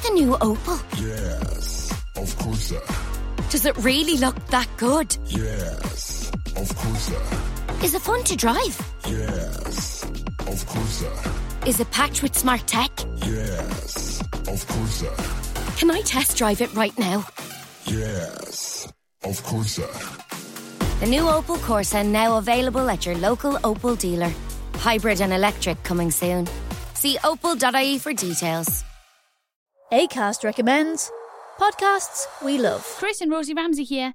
that the new Opel? Yes, of course, sir. Does it really look that good? Yes, of course, sir. Is it fun to drive? Yes, of course, sir. Is it packed with smart tech? Yes, of course. Can I test drive it right now? Yes, of course. The new Opel Corsa now available at your local Opel dealer. Hybrid and electric coming soon. See opel.ie for details. ACAST recommends podcasts we love. Chris and Rosie Ramsey here.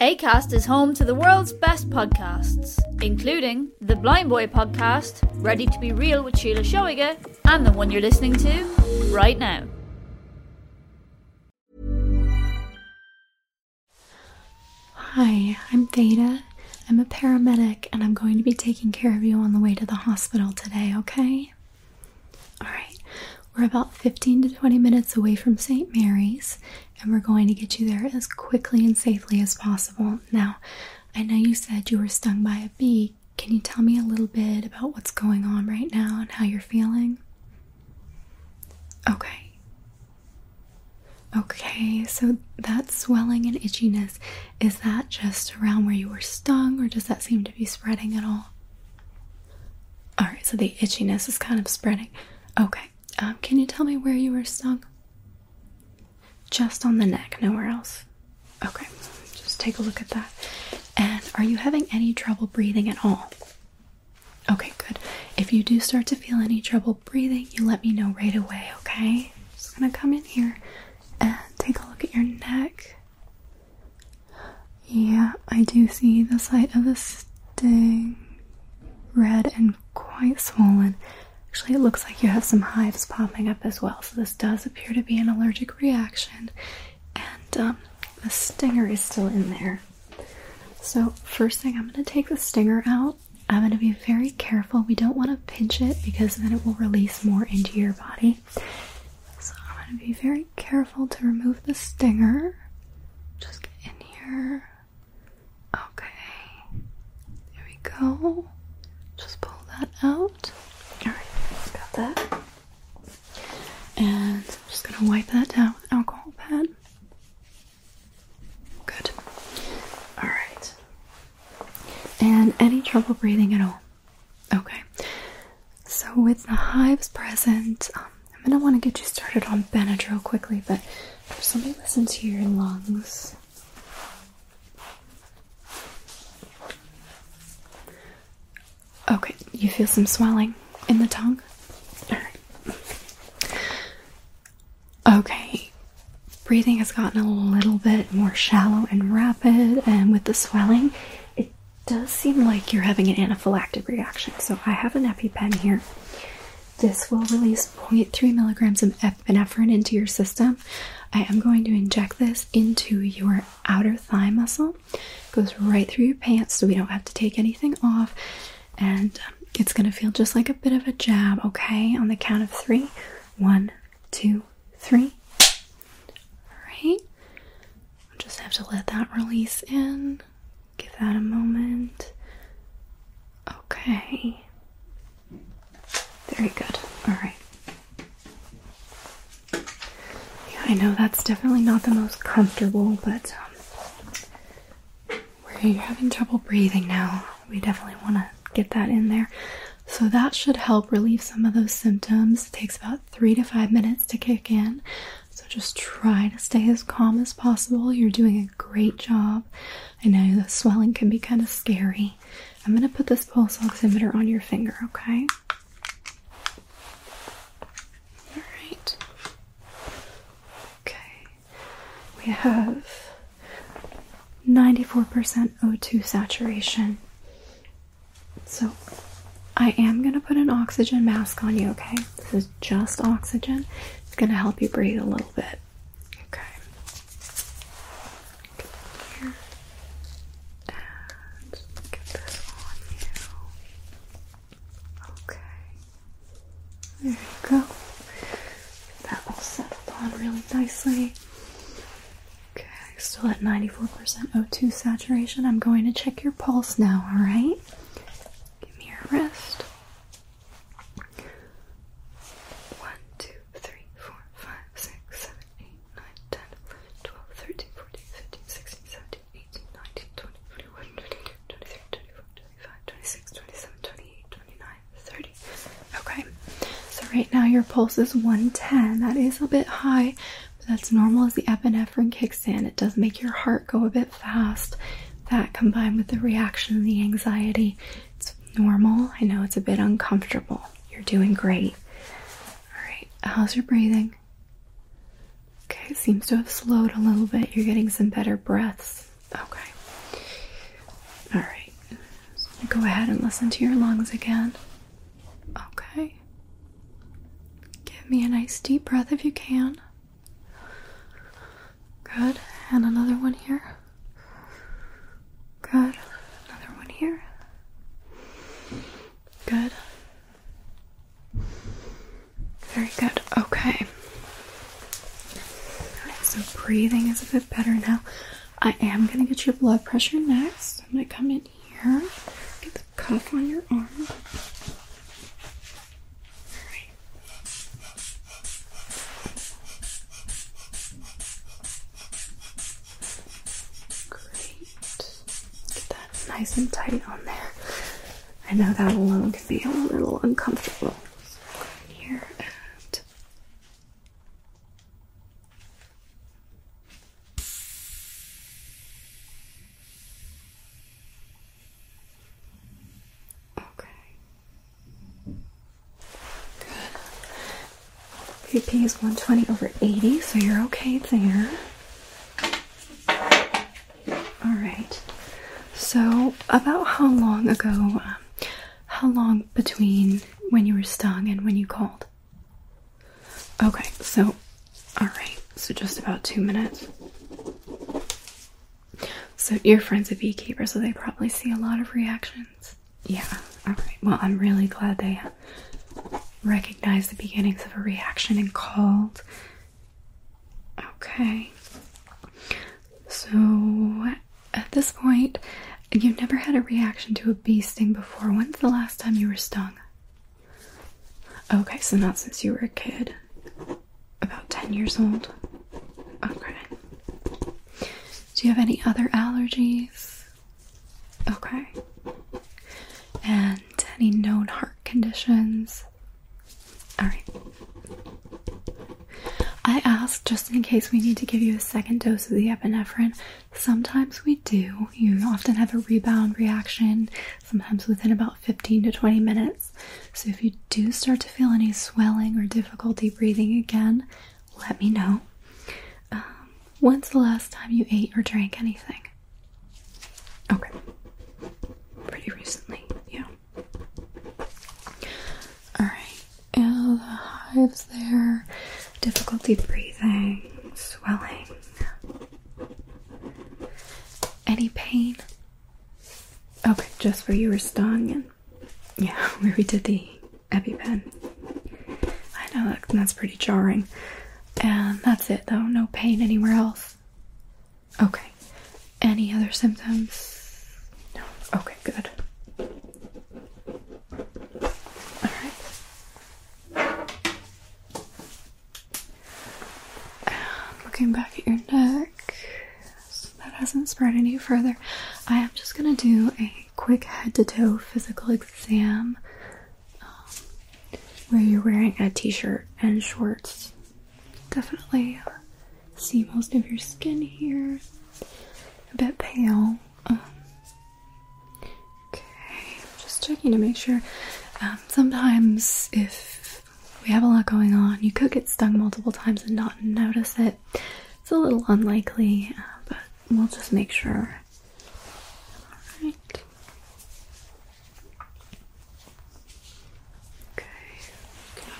ACAST is home to the world's best podcasts, including the Blind Boy podcast, Ready to Be Real with Sheila Shoiga, and the one you're listening to right now. Hi, I'm Theta. I'm a paramedic and I'm going to be taking care of you on the way to the hospital today, okay? Alright, we're about 15 to 20 minutes away from St. Mary's and we're going to get you there as quickly and safely as possible. Now, I know you said you were stung by a bee. Can you tell me a little bit about what's going on right now and how you're feeling? Okay. Okay, so that swelling and itchiness, is that just around where you were stung or does that seem to be spreading at all? Alright, so the itchiness is kind of spreading. Okay, um, can you tell me where you were stung? Just on the neck, nowhere else. Okay, just take a look at that. And are you having any trouble breathing at all? Okay, good. If you do start to feel any trouble breathing, you let me know right away, okay? Just gonna come in here and take a look at your neck. Yeah, I do see the site of the sting. Red and quite swollen. Actually, it looks like you have some hives popping up as well, so this does appear to be an allergic reaction. And um, the stinger is still in there. So, first thing, I'm going to take the stinger out. I'm going to be very careful. We don't want to pinch it because then it will release more into your body. So, I'm going to be very careful to remove the stinger. Just get in here. Okay. There we go. Just pull that out. Alright, got that. And Wipe that down with alcohol pad. Good. Alright. And any trouble breathing at all? Okay. So, with the hives present, um, I'm going to want to get you started on Benadryl quickly, but let me listen to your lungs. Okay, you feel some swelling in the tongue? Alright. Okay, breathing has gotten a little bit more shallow and rapid, and with the swelling, it does seem like you're having an anaphylactic reaction. So I have an EpiPen here. This will release 0.3 milligrams of epinephrine into your system. I am going to inject this into your outer thigh muscle. It goes right through your pants, so we don't have to take anything off. And um, it's going to feel just like a bit of a jab, okay? On the count of three. One, two, three. Alright. Just have to let that release in. Give that a moment. Okay. Very good. Alright. Yeah, I know that's definitely not the most comfortable, but um, you're having trouble breathing now, we definitely want to get that in there. So that should help relieve some of those symptoms. It takes about three to five minutes to kick in. So just try to stay as calm as possible. You're doing a great job. I know the swelling can be kind of scary. I'm going to put this pulse oximeter on your finger, okay? Alright. Okay. We have 94% O2 saturation. So I am going to put an oxygen mask on you, okay? This is just oxygen. It's going to help you breathe a little bit. Okay. And get this on you. Okay. There you go. That all settled on really nicely. Okay, still at 94% O2 saturation. I'm going to check your pulse now, alright? Pulse is 110. That is a bit high, but that's normal as the epinephrine kicks in. It does make your heart go a bit fast. That combined with the reaction and the anxiety, it's normal. I know it's a bit uncomfortable. You're doing great. Alright, how's your breathing? Okay, it seems to have slowed a little bit. You're getting some better breaths. Okay. Alright. So go ahead and listen to your lungs again. Okay. Give me a nice deep breath if you can. Good. And another one here. Good. Another one here. Good. Very good. Okay. Alright, so breathing is a bit better now. I am gonna get your blood pressure next. I'm gonna come in here, get the cuff on your arm. Alright. Great. Get that nice and tight on there. I know that alone can be a little uncomfortable. So Okay. Good. BP is 120 over 80, so you're okay there. Alright. So, about how long ago, um, how long between when you were stung and when you called? Okay, so, alright, so just about two minutes. So, your friend's a beekeeper, so they probably see a lot of reactions. Yeah, alright. Well, I'm really glad they recognized the beginnings of a reaction and called. Okay. So, at this point, you've never had a reaction to a bee sting before. When's the last time you were stung? Okay, so not since you were a kid. About 10 years old. Okay. Do you have any other allergies? Okay. And any known heart conditions? Alright. I asked just in case we need to give you a second dose of the epinephrine. Sometimes we do. You often have a rebound reaction, sometimes within about 15 to 20 minutes. So if you do start to feel any swelling or difficulty breathing again, let me know. Um, when's the last time you ate or drank anything? Okay. Pretty recently, yeah. Alright. Yeah, the hives there, difficulty breathing, swelling. Any pain? Okay, just where you were stung and yeah, where we did the EpiPen. I know that, that's pretty jarring. And that's it though, no pain anywhere else. Okay. Any other symptoms? No. Okay, good. Alright. Looking back at your neck, so that any further. I am just gonna do a quick head to toe physical exam um, where you're wearing a t shirt and shorts. Definitely uh, see most of your skin here. A bit pale. Um, okay, just checking to make sure. Um, sometimes, if we have a lot going on, you could get stung multiple times and not notice it. It's a little unlikely, uh, but we'll just make sure. Okay.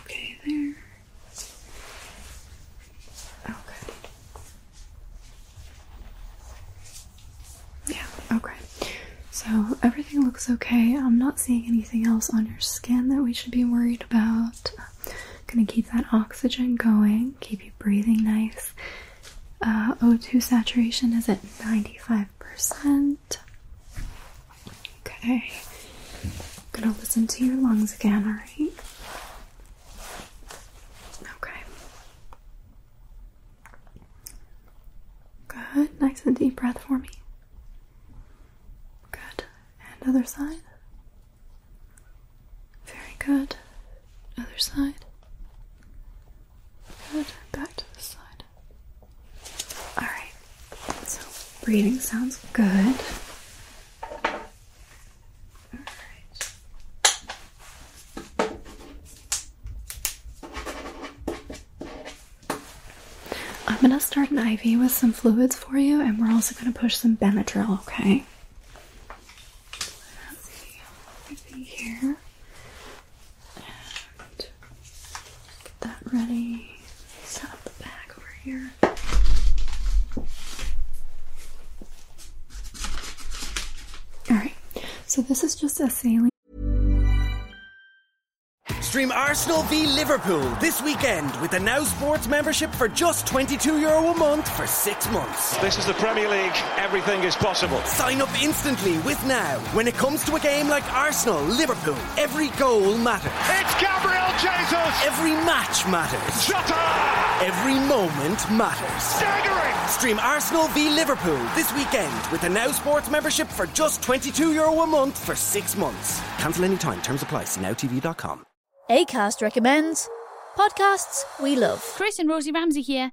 Okay there. Okay. Yeah, okay. So everything looks okay. I'm not seeing anything else on your skin that we should be worried about. gonna keep that oxygen going, keep you breathing nice. Uh, O2 saturation is at 95%. Okay. gonna listen to your lungs again, alright? Okay. Good. Nice and deep breath for me. Good. And other side. Very good. Other side. Good. Back to the side. Alright. So breathing sounds good. Alright. I'm gonna start an IV with some fluids for you, and we're also gonna push some Benadryl, okay? Stream Arsenal v Liverpool this weekend with the Now Sports membership for just €22 Euro a month for six months. This is the Premier League. Everything is possible. Sign up instantly with Now. When it comes to a game like Arsenal Liverpool, every goal matters. It's Gabriel Jesus! Every match matters. Jota! Every moment matters. Staggering! Stream Arsenal v Liverpool this weekend with the Now Sports membership for just €22 Euro a month for six months. Cancel any time. Terms apply. See nowtv.com. ACAST recommends podcasts we love. Chris and Rosie Ramsey here.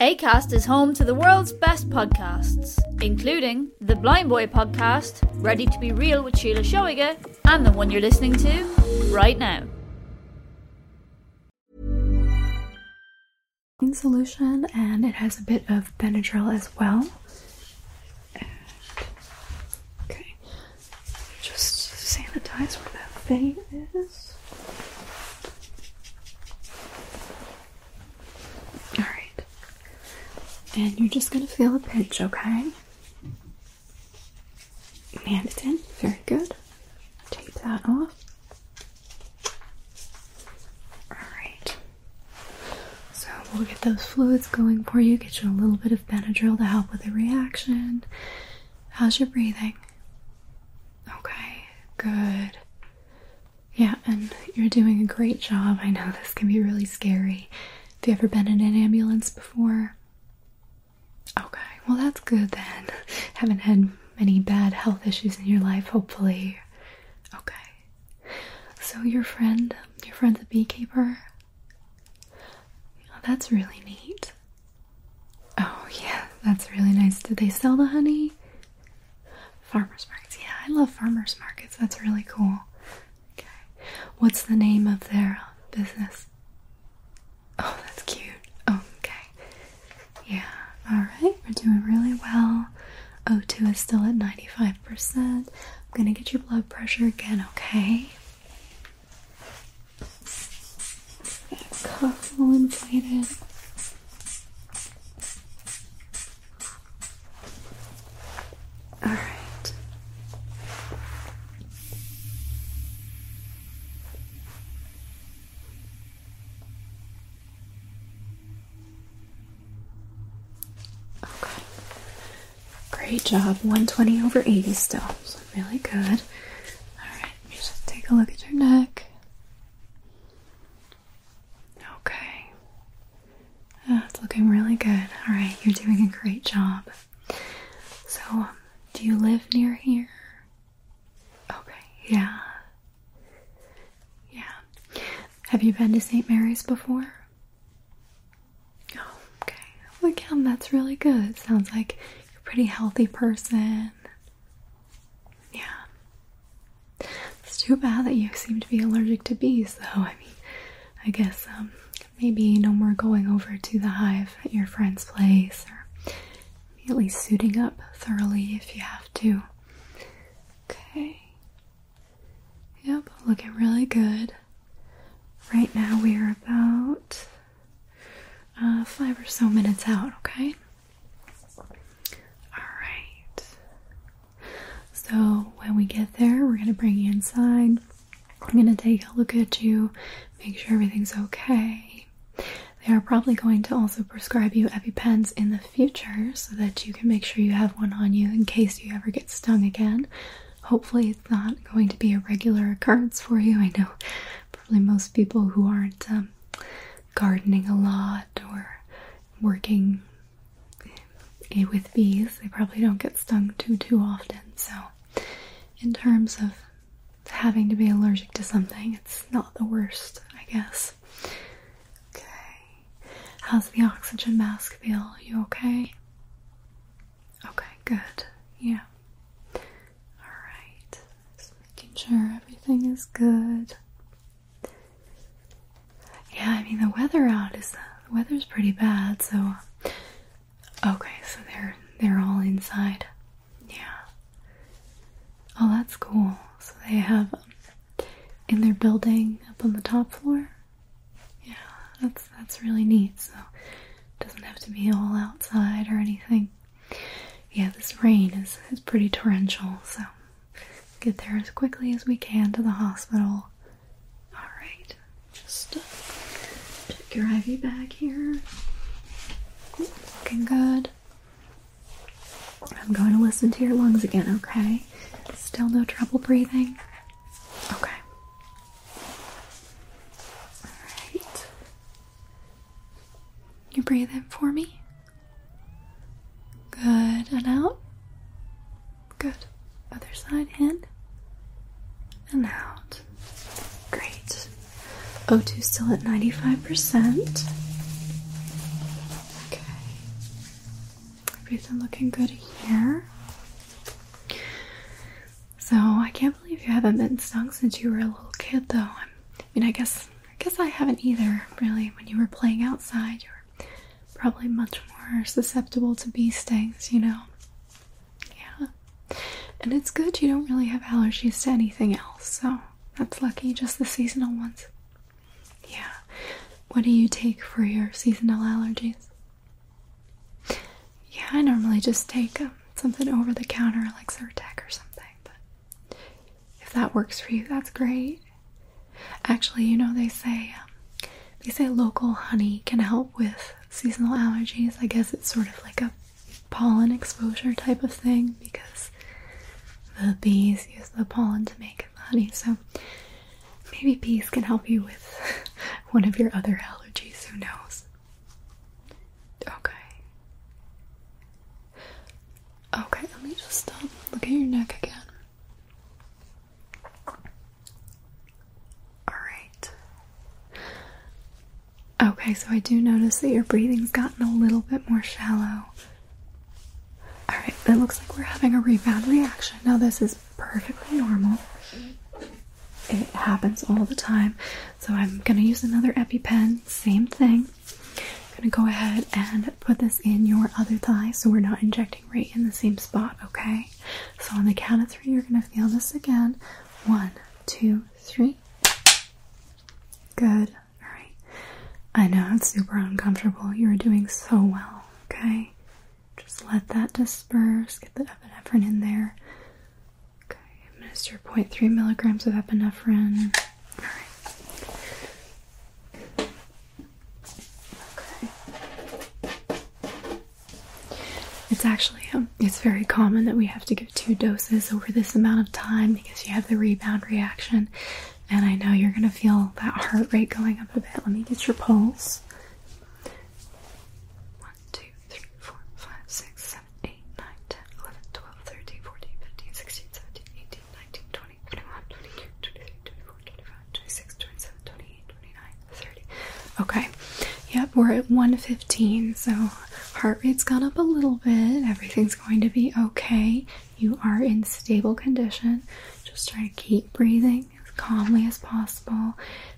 ACAST is home to the world's best podcasts, including the Blind Boy podcast, Ready to Be Real with Sheila Shoiga, and the one you're listening to right now. solution and it has a bit of Benadryl as well. And- okay, just sanitize where that vein is. Alright, and you're just gonna feel a pinch, okay? And it's in, very good. Take that off. Alright. So we'll get those fluids going for you, get you a little bit of Benadryl to help with the reaction. How's your breathing? Okay, good. Yeah, and you're doing a great job. I know this can be really scary. Have you ever been in an ambulance before? Well, that's good then. Haven't had many bad health issues in your life, hopefully. Okay. So, your friend, your friend's a beekeeper? Oh, that's really neat. Oh, yeah, that's really nice. Do they sell the honey? Farmers markets. Yeah, I love farmers markets. That's really cool. Okay. What's the name of their uh, business? Oh, that's cute. Oh, okay. Yeah. All right. We're doing really well. O2 is still at 95%. I'm to get your blood pressure again, okay? That all inflated. All Great job. 120 over 80 still. So really good. Alright, just take a look at your neck. Okay. Yeah, it's looking really good. Alright, you're doing a great job. So, um, do you live near here? Okay, yeah. Yeah. Have you been to St. Mary's before? Oh, okay. Well, again, that's really good. Sounds like pretty healthy person. Yeah. It's too bad that you seem to be allergic to bees, though. I mean, I guess um, maybe no more going over to the hive at your friend's place, or at least suiting up thoroughly if you have to. Okay. Yep, looking really good. Right now we are about uh, five or so minutes out, okay? Alright. So when we get there, we're gonna bring you inside. I'm gonna take a look at you, make sure everything's okay. They are probably going to also prescribe you EpiPens in the future so that you can make sure you have one on you in case you ever get stung again. Hopefully, it's not going to be a regular occurrence for you. I know probably most people who aren't um, gardening a lot or working with bees, they probably don't get stung too too often. So, in terms of having to be allergic to something, it's not the worst, I guess. Okay. How's the oxygen mask feel? You okay? Okay, good. Yeah. Alright. Just making sure everything is good. Yeah, I mean the weather out is uh, the weather's pretty bad, so okay, so they're they're all inside. Oh, that's cool. So they have um, in their building up on the top floor. Yeah, that's that's really neat. So it doesn't have to be all outside or anything. Yeah, this rain is is pretty torrential, so get there as quickly as we can to the hospital. All right, just uh, check your IV bag here. Looking good. I'm going to listen to your lungs again, okay? Still no trouble breathing? Okay. Alright. You breathe in for me? Good. And out? Good. Other side in and out. Great. O2 still at 95%. Okay. Everything looking good here. So I can't believe you haven't been stung since you were a little kid, though. I mean, I guess I guess I haven't either. Really, when you were playing outside, you were probably much more susceptible to bee stings. You know. Yeah. And it's good you don't really have allergies to anything else, so that's lucky. Just the seasonal ones. Yeah. What do you take for your seasonal allergies? Yeah, I normally just take um, something over the counter like Zyrtec or something, that works for you, that's great. Actually, you know they say um, they say local honey can help with seasonal allergies. I guess it's sort of like a pollen exposure type of thing because the bees use the pollen to make the honey. So maybe bees can help you with one of your other allergies. Who knows? Okay. Okay, let me just um, look at your neck again. Alright. Okay, so I do notice that your breathing's gotten a little bit more shallow. Alright, it looks like we're having a rebound reaction. Now, this is perfectly normal. It happens all the time. So, I'm gonna use another EpiPen, same thing. I'm gonna go ahead and put this in your other thigh so we're not injecting right in the same spot, okay? So, on the count of three, you're gonna feel this again. One, two, three. Good. I know it's super uncomfortable. You're doing so well, okay? Just let that disperse. Get the epinephrine in there. Okay, administer 0.3 milligrams of epinephrine. Alright. Okay. It's actually um, it's very common that we have to give two doses over this amount of time because you have the rebound reaction. And I know you're gonna feel that heart rate going up a bit. Let me get your pulse. 1, 2, 3, 4, 5, 6, 7, 8, 9, 10, 11, 12, 13, 14, 15, 16, 17, 18, 19, 20, 21, 22, 23, 24, 25, 26, 27, 28, 29, 30. Okay. Yep, we're at 115, so heart rate's gone up a little bit. Everything's going to be okay. You are in stable condition. Just try to keep breathing calmly as possible.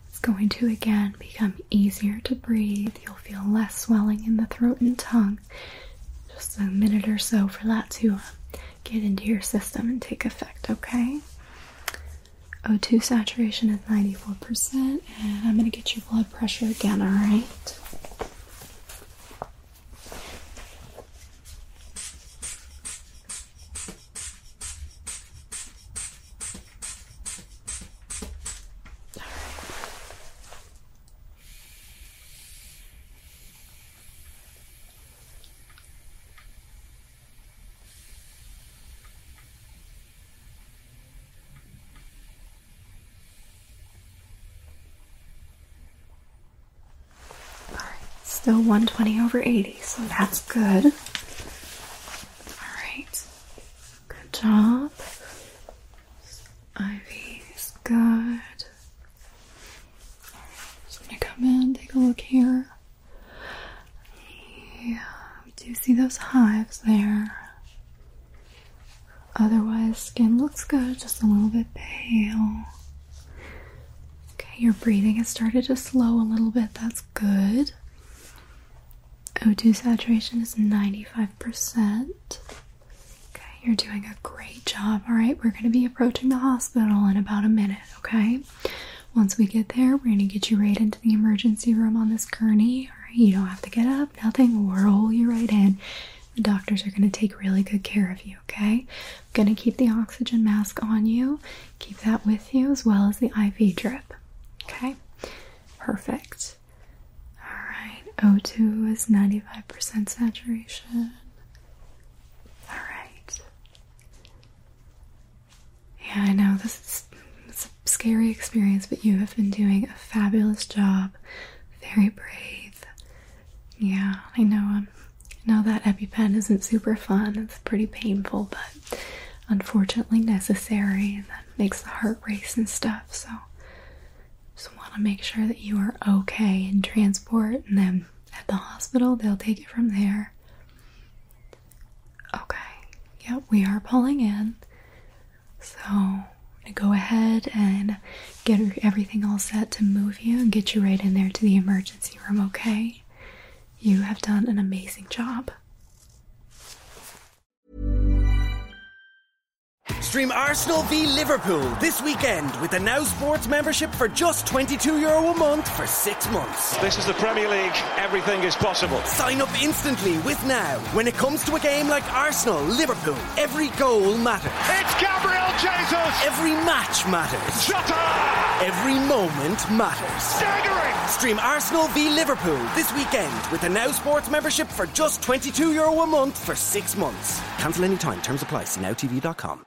It's going to again become easier to breathe. You'll feel less swelling in the throat and tongue. Just a minute or so for that to uh, get into your system and take effect, okay? O2 saturation is 94%, and I'm going to get your blood pressure again, alright? Still 120 over 80, so that's good. Alright. Good job. IV is good. Just gonna come in, take a look here. Yeah, we do see those hives there. Otherwise, skin looks good, just a little bit pale. Okay, your breathing has started to slow a little bit. That's good. O2 saturation is 95%. Okay, you're doing a great job. All right, we're going to be approaching the hospital in about a minute, okay? Once we get there, we're going to get you right into the emergency room on this gurney. All right, you don't have to get up, nothing. We'll roll you right in. The doctors are going to take really good care of you, okay? I'm going to keep the oxygen mask on you, keep that with you, as well as the IV drip, okay? Perfect. O2 is 95% saturation. Alright. Yeah, I know this is it's a scary experience, but you have been doing a fabulous job. Very brave. Yeah, I know. Um, I know that EpiPen isn't super fun. It's pretty painful, but unfortunately necessary, and that makes the heart race and stuff. So, just want to make sure that you are okay in transport, and then at the hospital, they'll take it from there. Okay, yep, we are pulling in. So, I'm gonna go ahead and get everything all set to move you and get you right in there to the emergency room, okay? You have done an amazing job. Stream Arsenal v Liverpool this weekend with the Now Sports membership for just €22 Euro a month for six months. This is the Premier League. Everything is possible. Sign up instantly with Now. When it comes to a game like Arsenal Liverpool, every goal matters. It's Gabriel Jesus! Every match matters. Jota! Every moment matters. Staggering! Stream Arsenal v Liverpool this weekend with the Now Sports membership for just €22 Euro a month for six months. Cancel any time. Terms apply. See nowtv.com.